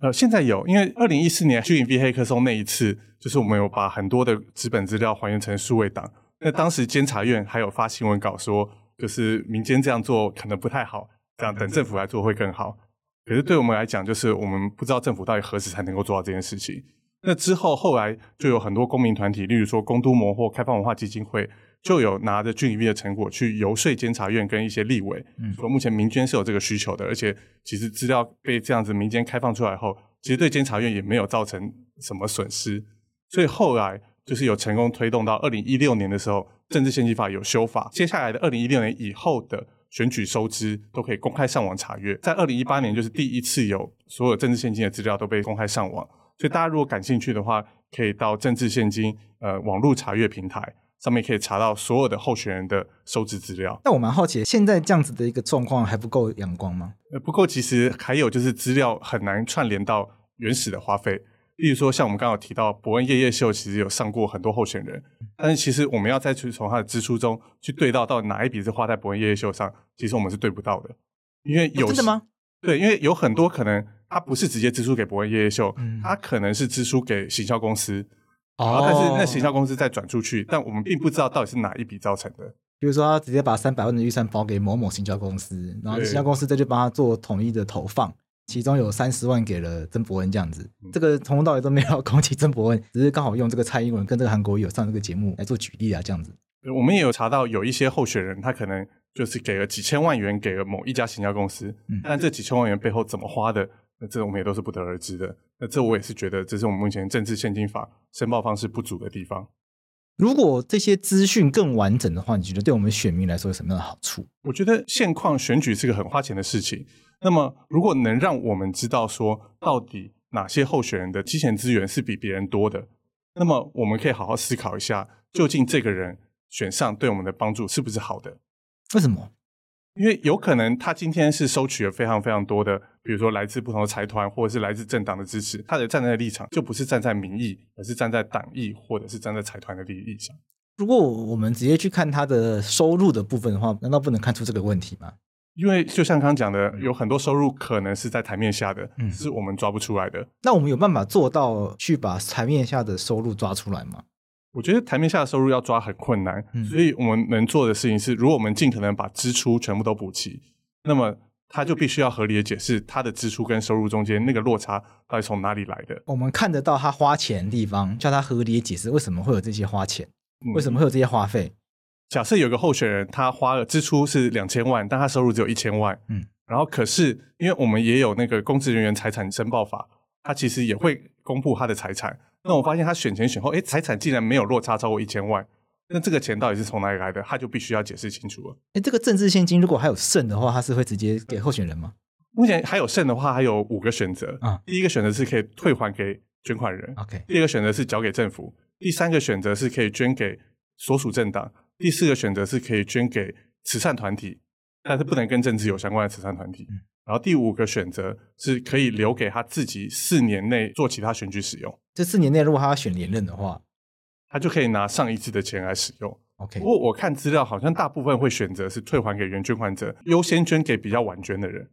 Speaker 2: 呃，现在有，因为二零一四年虚拟币黑客松那一次，就是我们有把很多的纸本资料还原成数位档。那当时监察院还有发新闻稿说，就是民间这样做可能不太好，这样等政府来做会更好。可是对我们来讲，就是我们不知道政府到底何时才能够做到这件事情。那之后，后来就有很多公民团体，例如说公都模或开放文化基金会，就有拿着 G20B 的成果去游说监察院跟一些立委，嗯，说目前民间是有这个需求的，而且其实资料被这样子民间开放出来后，其实对监察院也没有造成什么损失，所以后来就是有成功推动到二零一六年的时候，政治献金法有修法，接下来的二零一六年以后的选举收支都可以公开上网查阅，在二零一八年就是第一次有所有政治献金的资料都被公开上网。所以大家如果感兴趣的话，可以到政治现金呃网络查阅平台上面可以查到所有的候选人的收支资料。
Speaker 1: 那我蛮好奇，现在这样子的一个状况还不够阳光吗？
Speaker 2: 呃，不够其实还有就是资料很难串联到原始的花费。例如说，像我们刚刚有提到伯恩夜夜秀，其实有上过很多候选人，但是其实我们要再去从他的支出中去对到到哪一笔是花在伯恩夜夜秀上，其实我们是对不到的，因为有、
Speaker 1: 哦、真的吗？
Speaker 2: 对，因为有很多可能他不是直接支出给博恩夜夜秀，嗯、他可能是支出给行销公司，哦，然后但是那行销公司再转出去，但我们并不知道到底是哪一笔造成的。
Speaker 1: 比如说，他直接把三百万的预算包给某某行销公司，然后行销公司再去帮他做统一的投放。其中有三十万给了曾伯恩这样子，这个从头到尾都没有 攻击曾伯恩，只是刚好用这个蔡英文跟这个韩国瑜有上这个节目来做举例啊，这样子。
Speaker 2: 我们也有查到有一些候选人，他可能就是给了几千万元给了某一家行销公司，嗯，但这几千万元背后怎么花的，那这我们也都是不得而知的。那这我也是觉得，这是我们目前政治现金法申报方式不足的地方。
Speaker 1: 如果这些资讯更完整的话，你觉得对我们选民来说有什么样的好处？
Speaker 2: 我觉得现况选举是个很花钱的事情。那么，如果能让我们知道说，到底哪些候选人的金钱资源是比别人多的，那么我们可以好好思考一下，究竟这个人选上对我们的帮助是不是好的？
Speaker 1: 为什么？
Speaker 2: 因为有可能他今天是收取了非常非常多的，比如说来自不同的财团或者是来自政党的支持，他的站在的立场就不是站在民意，而是站在党意或者是站在财团的利益上。
Speaker 1: 如果我们直接去看他的收入的部分的话，难道不能看出这个问题吗？
Speaker 2: 因为就像刚刚讲的，有很多收入可能是在台面下的，嗯，是我们抓不出来的。
Speaker 1: 那我们有办法做到去把台面下的收入抓出来吗？
Speaker 2: 我觉得台面下的收入要抓很困难，嗯，所以我们能做的事情是，如果我们尽可能把支出全部都补齐，那么他就必须要合理的解释他的支出跟收入中间那个落差到底从哪里来的。
Speaker 1: 我们看得到他花钱的地方，叫他合理的解释为什么会有这些花钱，为什么会有这些花费。
Speaker 2: 假设有个候选人，他花了支出是两千万，但他收入只有一千万。嗯，然后可是因为我们也有那个公职人员财产申报法，他其实也会公布他的财产。那我发现他选前选后，哎，财产竟然没有落差超过一千万，那这个钱到底是从哪里来的？他就必须要解释清楚了。
Speaker 1: 哎，这个政治现金如果还有剩的话，他是会直接给候选人吗？
Speaker 2: 目前还有剩的话，还有五个选择。啊，第一个选择是可以退还给捐款人。
Speaker 1: OK，
Speaker 2: 第二个选择是交给政府。第三个选择是可以捐给所属政党。第四个选择是可以捐给慈善团体，但是不能跟政治有相关的慈善团体。然后第五个选择是可以留给他自己四年内做其他选举使用。
Speaker 1: 这四年内如果他要选连任的话，
Speaker 2: 他就可以拿上一次的钱来使用。
Speaker 1: OK，
Speaker 2: 不过我看资料好像大部分会选择是退还给原捐款者，优先捐给比较晚捐的人。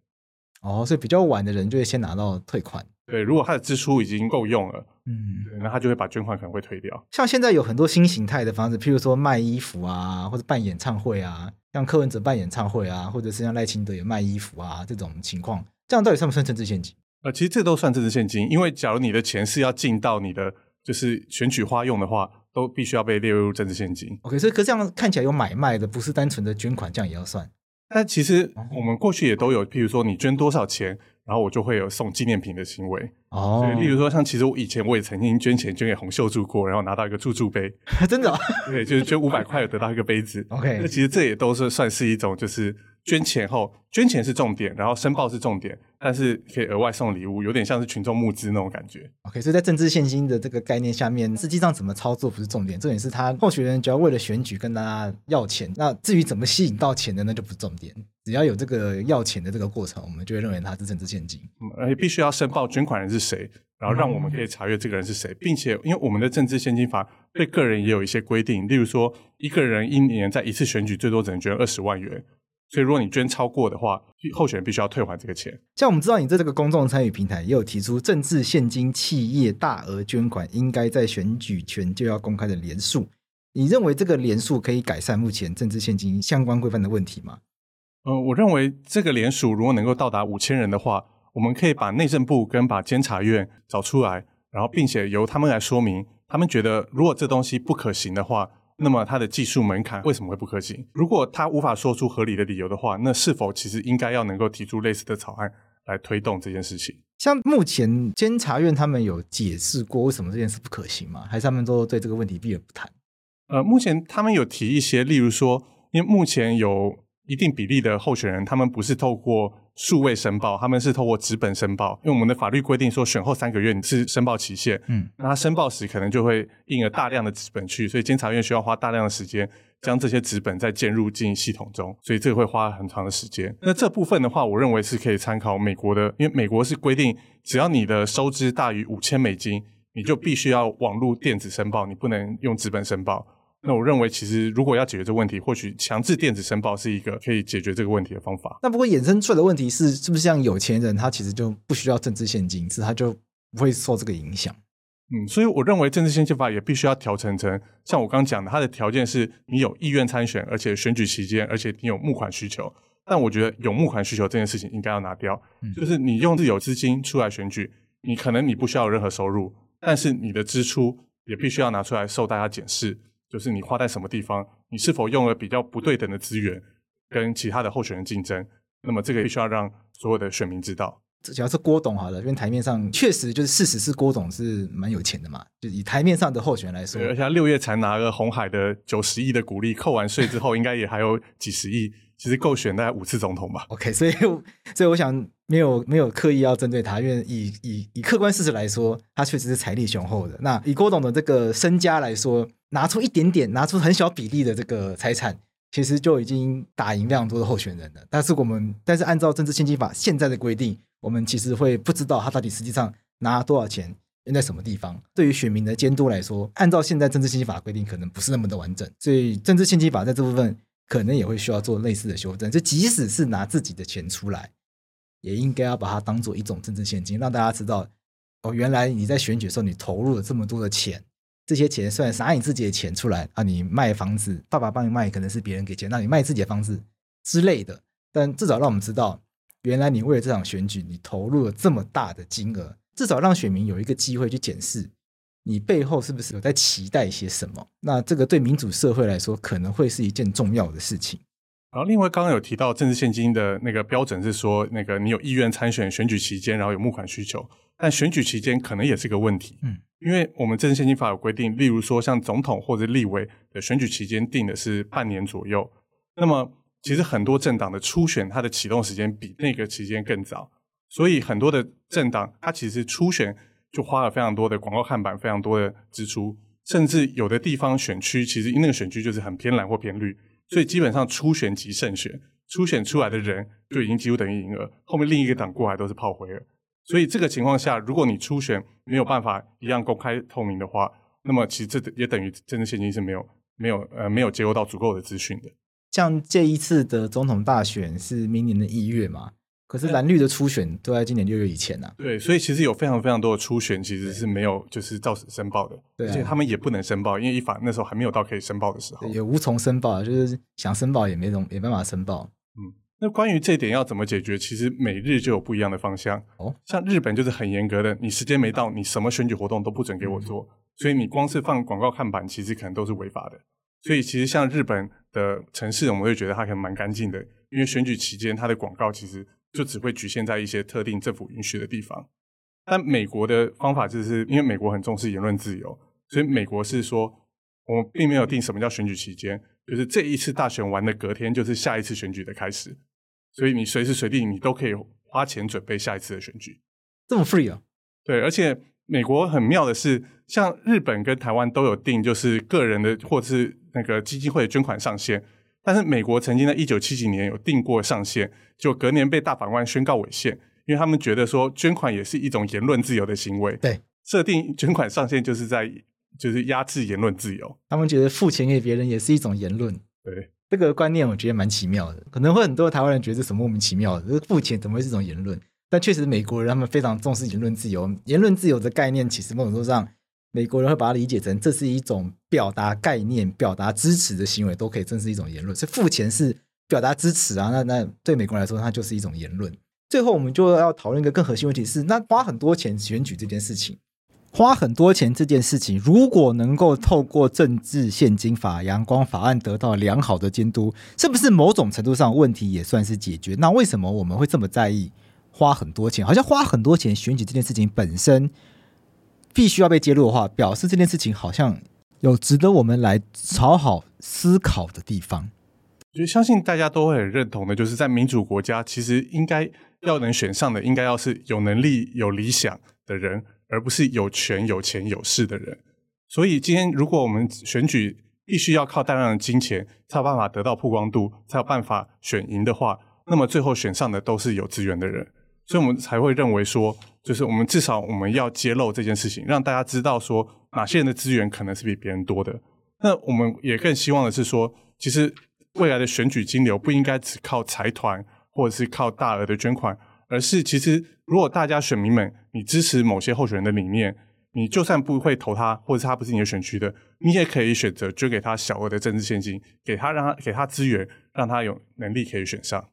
Speaker 1: 哦，所以比较晚的人就会先拿到退款。
Speaker 2: 对，如果他的支出已经够用了，嗯，那他就会把捐款可能会退掉。
Speaker 1: 像现在有很多新形态的方式，譬如说卖衣服啊，或者办演唱会啊，像柯文哲办演唱会啊，或者是像赖清德也卖衣服啊这种情况，这样到底算不算政治现金？
Speaker 2: 呃，其实这都算政治现金，因为假如你的钱是要进到你的就是选举花用的话，都必须要被列入政治献金。
Speaker 1: OK，所以可是这样看起来有买卖的，不是单纯的捐款，这样也要算。
Speaker 2: 那其实我们过去也都有，譬如说你捐多少钱。然后我就会有送纪念品的行为哦，所以例如说像其实我以前我也曾经捐钱捐给洪秀柱过，然后拿到一个柱柱杯，
Speaker 1: 真的、哦，
Speaker 2: 对，就是捐五百块有得到一个杯子。
Speaker 1: OK，
Speaker 2: 那其实这也都是算是一种就是。捐钱后，捐钱是重点，然后申报是重点，但是可以额外送礼物，有点像是群众募资那种感觉。
Speaker 1: OK，所以在政治献金的这个概念下面，实际上怎么操作不是重点，重点是他候选人只要为了选举跟大家要钱，那至于怎么吸引到钱的，那就不是重点。只要有这个要钱的这个过程，我们就会认为它是政治献金。
Speaker 2: 嗯，而且必须要申报捐款人是谁，然后让我们可以查阅这个人是谁，嗯、并且因为我们的政治献金法对个人也有一些规定，例如说一个人一年在一次选举最多只能捐二十万元。所以，如果你捐超过的话，候选人必须要退还这个钱。
Speaker 1: 像我们知道，你在这个公众参与平台也有提出政治现金企业大额捐款应该在选举前就要公开的连数。你认为这个连数可以改善目前政治现金相关规范的问题吗？
Speaker 2: 呃，我认为这个联署如果能够到达五千人的话，我们可以把内政部跟把监察院找出来，然后并且由他们来说明，他们觉得如果这东西不可行的话。那么它的技术门槛为什么会不可行？如果他无法说出合理的理由的话，那是否其实应该要能够提出类似的草案来推动这件事情？
Speaker 1: 像目前监察院他们有解释过为什么这件事不可行吗？还是他们都对这个问题避而不谈？
Speaker 2: 呃，目前他们有提一些，例如说，因为目前有一定比例的候选人，他们不是透过数位申报，他们是透过纸本申报，因为我们的法律规定说选后三个月你是申报期限，嗯，那他申报时可能就会印了大量的纸本去，所以监察院需要花大量的时间将这些纸本再建入进系统中，所以这个会花很长的时间。那这部分的话，我认为是可以参考美国的，因为美国是规定，只要你的收支大于五千美金，你就必须要网络电子申报，你不能用纸本申报。那我认为，其实如果要解决这个问题，或许强制电子申报是一个可以解决这个问题的方法。
Speaker 1: 那不过衍生出来的问题是，是不是像有钱人他其实就不需要政治献金，是他就不会受这个影响？
Speaker 2: 嗯，所以我认为政治献金法也必须要调整成像我刚刚讲的，它的条件是你有意愿参选，而且选举期间，而且你有募款需求。但我觉得有募款需求这件事情应该要拿掉，嗯、就是你用自有资金出来选举，你可能你不需要有任何收入，但是你的支出也必须要拿出来受大家检视。就是你花在什么地方，你是否用了比较不对等的资源跟其他的候选人竞争？那么这个必须要让所有的选民知道。
Speaker 1: 只要是郭董好了，因为台面上确实就是事实是郭董是蛮有钱的嘛，就以台面上的候选人来说，
Speaker 2: 而且他六月才拿了红海的九十亿的股利，扣完税之后应该也还有几十亿，其实够选大概五次总统吧。
Speaker 1: OK，所以所以我想没有没有刻意要针对他，因为以以以客观事实来说，他确实是财力雄厚的。那以郭董的这个身家来说。拿出一点点，拿出很小比例的这个财产，其实就已经打赢非常多的候选人了。但是我们，但是按照政治献金法现在的规定，我们其实会不知道他到底实际上拿多少钱用在什么地方。对于选民的监督来说，按照现在政治献金法规定，可能不是那么的完整。所以政治献金法在这部分可能也会需要做类似的修正。就即使是拿自己的钱出来，也应该要把它当做一种政治献金，让大家知道哦，原来你在选举的时候你投入了这么多的钱。这些钱算拿你自己的钱出来啊，你卖房子，爸爸帮你卖，可能是别人给钱，那你卖自己的房子之类的，但至少让我们知道，原来你为了这场选举，你投入了这么大的金额，至少让选民有一个机会去检视你背后是不是有在期待一些什么。那这个对民主社会来说，可能会是一件重要的事情。
Speaker 2: 然后，另外刚刚有提到政治献金的那个标准是说，那个你有意愿参选选举期间，然后有募款需求，但选举期间可能也是个问题。嗯。因为我们政治献金法有规定，例如说像总统或者立委的选举期间定的是半年左右，那么其实很多政党的初选它的启动时间比那个期间更早，所以很多的政党它其实初选就花了非常多的广告看板，非常多的支出，甚至有的地方选区其实因那个选区就是很偏蓝或偏绿，所以基本上初选即胜选，初选出来的人就已经几乎等于赢了，后面另一个党过来都是炮灰了。所以这个情况下，如果你初选没有办法一样公开透明的话，那么其实这也等于政治现金是没有没有呃没有接获到足够的资讯的。
Speaker 1: 像这一次的总统大选是明年的一月嘛，可是蓝绿的初选都在今年六月以前呐、啊。
Speaker 2: 对，所以其实有非常非常多的初选其实是没有就是照实申报的，对啊、而且他们也不能申报，因为依法那时候还没有到可以申报的时候，
Speaker 1: 也无从申报，就是想申报也没种没办法申报。
Speaker 2: 嗯。那关于这一点要怎么解决？其实每日就有不一样的方向。哦，像日本就是很严格的，你时间没到，你什么选举活动都不准给我做。嗯、所以你光是放广告看板，其实可能都是违法的。所以其实像日本的城市，我们会觉得它可能蛮干净的，因为选举期间它的广告其实就只会局限在一些特定政府允许的地方。但美国的方法就是因为美国很重视言论自由，所以美国是说我们并没有定什么叫选举期间。就是这一次大选完的隔天，就是下一次选举的开始，所以你随时随地你都可以花钱准备下一次的选举，
Speaker 1: 这么 free 啊？
Speaker 2: 对，而且美国很妙的是，像日本跟台湾都有定，就是个人的或是那个基金会的捐款上限，但是美国曾经在一九七几年有定过上限，就隔年被大法官宣告违宪，因为他们觉得说捐款也是一种言论自由的行为，
Speaker 1: 对，
Speaker 2: 设定捐款上限就是在。就是压制言论自由，
Speaker 1: 他们觉得付钱给别人也是一种言论。
Speaker 2: 对，
Speaker 1: 这个观念我觉得蛮奇妙的。可能会很多台湾人觉得什么莫名其妙的，付钱怎么会是一种言论？但确实美国人他们非常重视言论自由。言论自由的概念，其实某种程度上，美国人会把它理解成这是一种表达概念、表达支持的行为，都可以正是一种言论。所以付钱是表达支持啊，那那对美国人来说，它就是一种言论。最后，我们就要讨论一个更核心问题是：那花很多钱选举这件事情。花很多钱这件事情，如果能够透过政治现金法、阳光法案得到良好的监督，是不是某种程度上问题也算是解决？那为什么我们会这么在意花很多钱？好像花很多钱选举这件事情本身必须要被揭露的话，表示这件事情好像有值得我们来好好思考的地方。
Speaker 2: 就相信大家都会很认同的，就是在民主国家，其实应该要能选上的，应该要是有能力、有理想的人，而不是有权、有钱、有势的人。所以今天，如果我们选举必须要靠大量的金钱才有办法得到曝光度，才有办法选赢的话，那么最后选上的都是有资源的人。所以我们才会认为说，就是我们至少我们要揭露这件事情，让大家知道说哪些人的资源可能是比别人多的。那我们也更希望的是说，其实未来的选举金流不应该只靠财团或者是靠大额的捐款，而是其实如果大家选民们你支持某些候选人的理念，你就算不会投他，或者是他不是你的选区的，你也可以选择捐给他小额的政治献金，给他让他给他资源，让他有能力可以选上。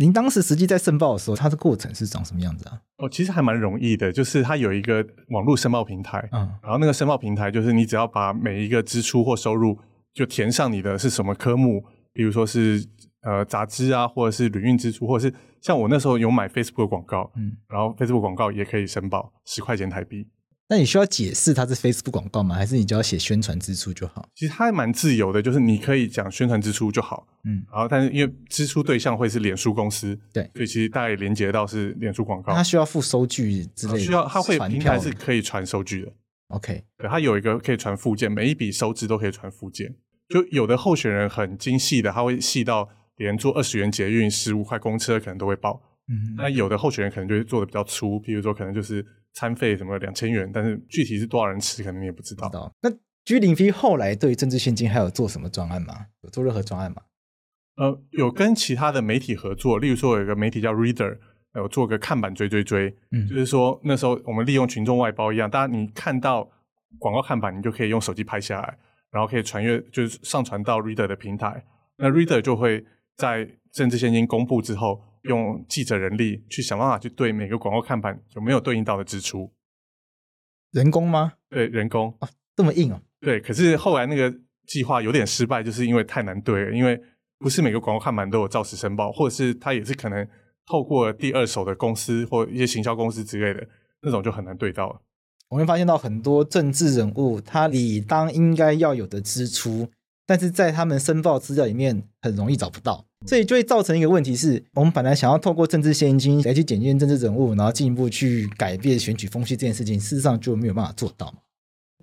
Speaker 1: 您当时实际在申报的时候，它的过程是长什么样子啊？
Speaker 2: 哦，其实还蛮容易的，就是它有一个网络申报平台，嗯，然后那个申报平台就是你只要把每一个支出或收入就填上你的是什么科目，比如说是呃杂志啊，或者是旅运支出，或者是像我那时候有买 Facebook 广告，嗯，然后 Facebook 广告也可以申报十块钱台币。
Speaker 1: 那你需要解释它是 Facebook 广告吗？还是你就要写宣传支出就好？
Speaker 2: 其实它还蛮自由的，就是你可以讲宣传支出就好。嗯，然后但是因为支出对象会是脸书公司，
Speaker 1: 对，
Speaker 2: 所以其实大概连接到是脸书广告。
Speaker 1: 它需要付收据之类的，
Speaker 2: 需要它会平台是可以传收据的。
Speaker 1: OK，
Speaker 2: 对，它有一个可以传附件，每一笔收支都可以传附件。就有的候选人很精细的，他会细到连坐二十元捷运、十五块公车可能都会报。嗯，那有的候选人可能就会做的比较粗，譬如说可能就是。餐费什么两千元，但是具体是多少人吃，可能你也不知道。知道。
Speaker 1: 那 G 零 V 后来对政治现金还有做什么专案吗？有做任何专案吗？
Speaker 2: 呃，有跟其他的媒体合作，例如说有一个媒体叫 Reader，有做个看板追追追，嗯，就是说那时候我们利用群众外包一样，大家你看到广告看板，你就可以用手机拍下来，然后可以传阅，就是上传到 Reader 的平台，那 Reader 就会在政治现金公布之后。用记者人力去想办法去对每个广告看板有没有对应到的支出，
Speaker 1: 人工吗？
Speaker 2: 对，人工
Speaker 1: 啊，这么硬哦。
Speaker 2: 对，可是后来那个计划有点失败，就是因为太难对了，因为不是每个广告看板都有照实申报，或者是他也是可能透过第二手的公司或一些行销公司之类的，那种就很难对到了。
Speaker 1: 我们发现到很多政治人物他理当应该要有的支出，但是在他们申报资料里面很容易找不到。所以就会造成一个问题是，我们本来想要透过政治献金来去检验政治人物，然后进一步去改变选举风气这件事情，事实上就没有办法做到。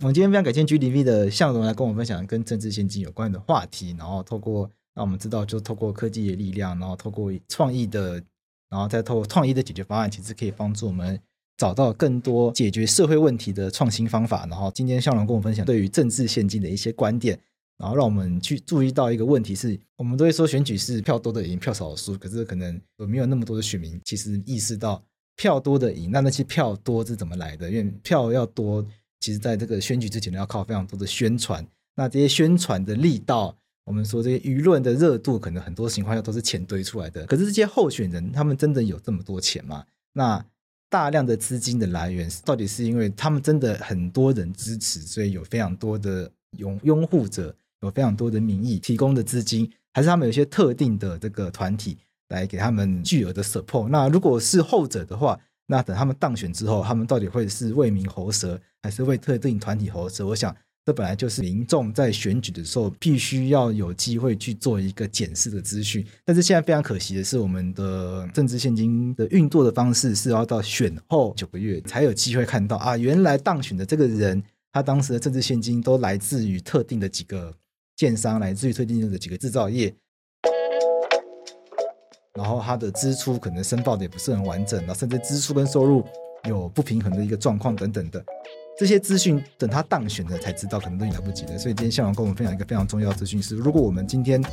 Speaker 1: 我们今天非常感谢 G0V 的向荣来跟我们分享跟政治献金有关的话题，然后透过让我们知道，就透过科技的力量，然后透过创意的，然后再透过创意的解决方案，其实可以帮助我们找到更多解决社会问题的创新方法。然后今天向荣跟我们分享对于政治献金的一些观点。然后让我们去注意到一个问题是，我们都会说选举是票多的赢，票少的输。可是可能有没有那么多的选民，其实意识到票多的赢，那那些票多是怎么来的？因为票要多，其实在这个选举之前呢，要靠非常多的宣传。那这些宣传的力道，我们说这些舆论的热度，可能很多情况下都是钱堆出来的。可是这些候选人，他们真的有这么多钱吗？那大量的资金的来源，到底是因为他们真的很多人支持，所以有非常多的拥拥护者？有非常多的民意提供的资金，还是他们有一些特定的这个团体来给他们巨额的 support。那如果是后者的话，那等他们当选之后，他们到底会是为民喉舌，还是为特定团体喉舌？我想这本来就是民众在选举的时候必须要有机会去做一个检视的资讯。但是现在非常可惜的是，我们的政治献金的运作的方式是要到选后九个月才有机会看到啊，原来当选的这个人，他当时的政治献金都来自于特定的几个。建商来自于推进的几个制造业，然后他的支出可能申报的也不是很完整，然后甚至支出跟收入有不平衡的一个状况等等的。这些资讯等他当选了才知道，可能都已经来不及了。所以今天向荣跟我们分享一个非常重要的资讯是：如果我们今天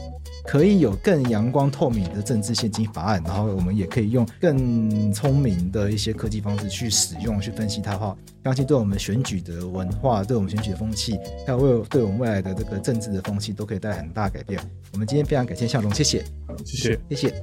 Speaker 1: 可以有更阳光透明的政治现金法案，然后我们也可以用更聪明的一些科技方式去使用、去分析它的话，相信对我们选举的文化、对我们选举的风气，还有为对我们未来的这个政治的风气，都可以带来很大改变。我们今天非常感谢向荣，谢谢，
Speaker 2: 谢谢，
Speaker 1: 谢谢。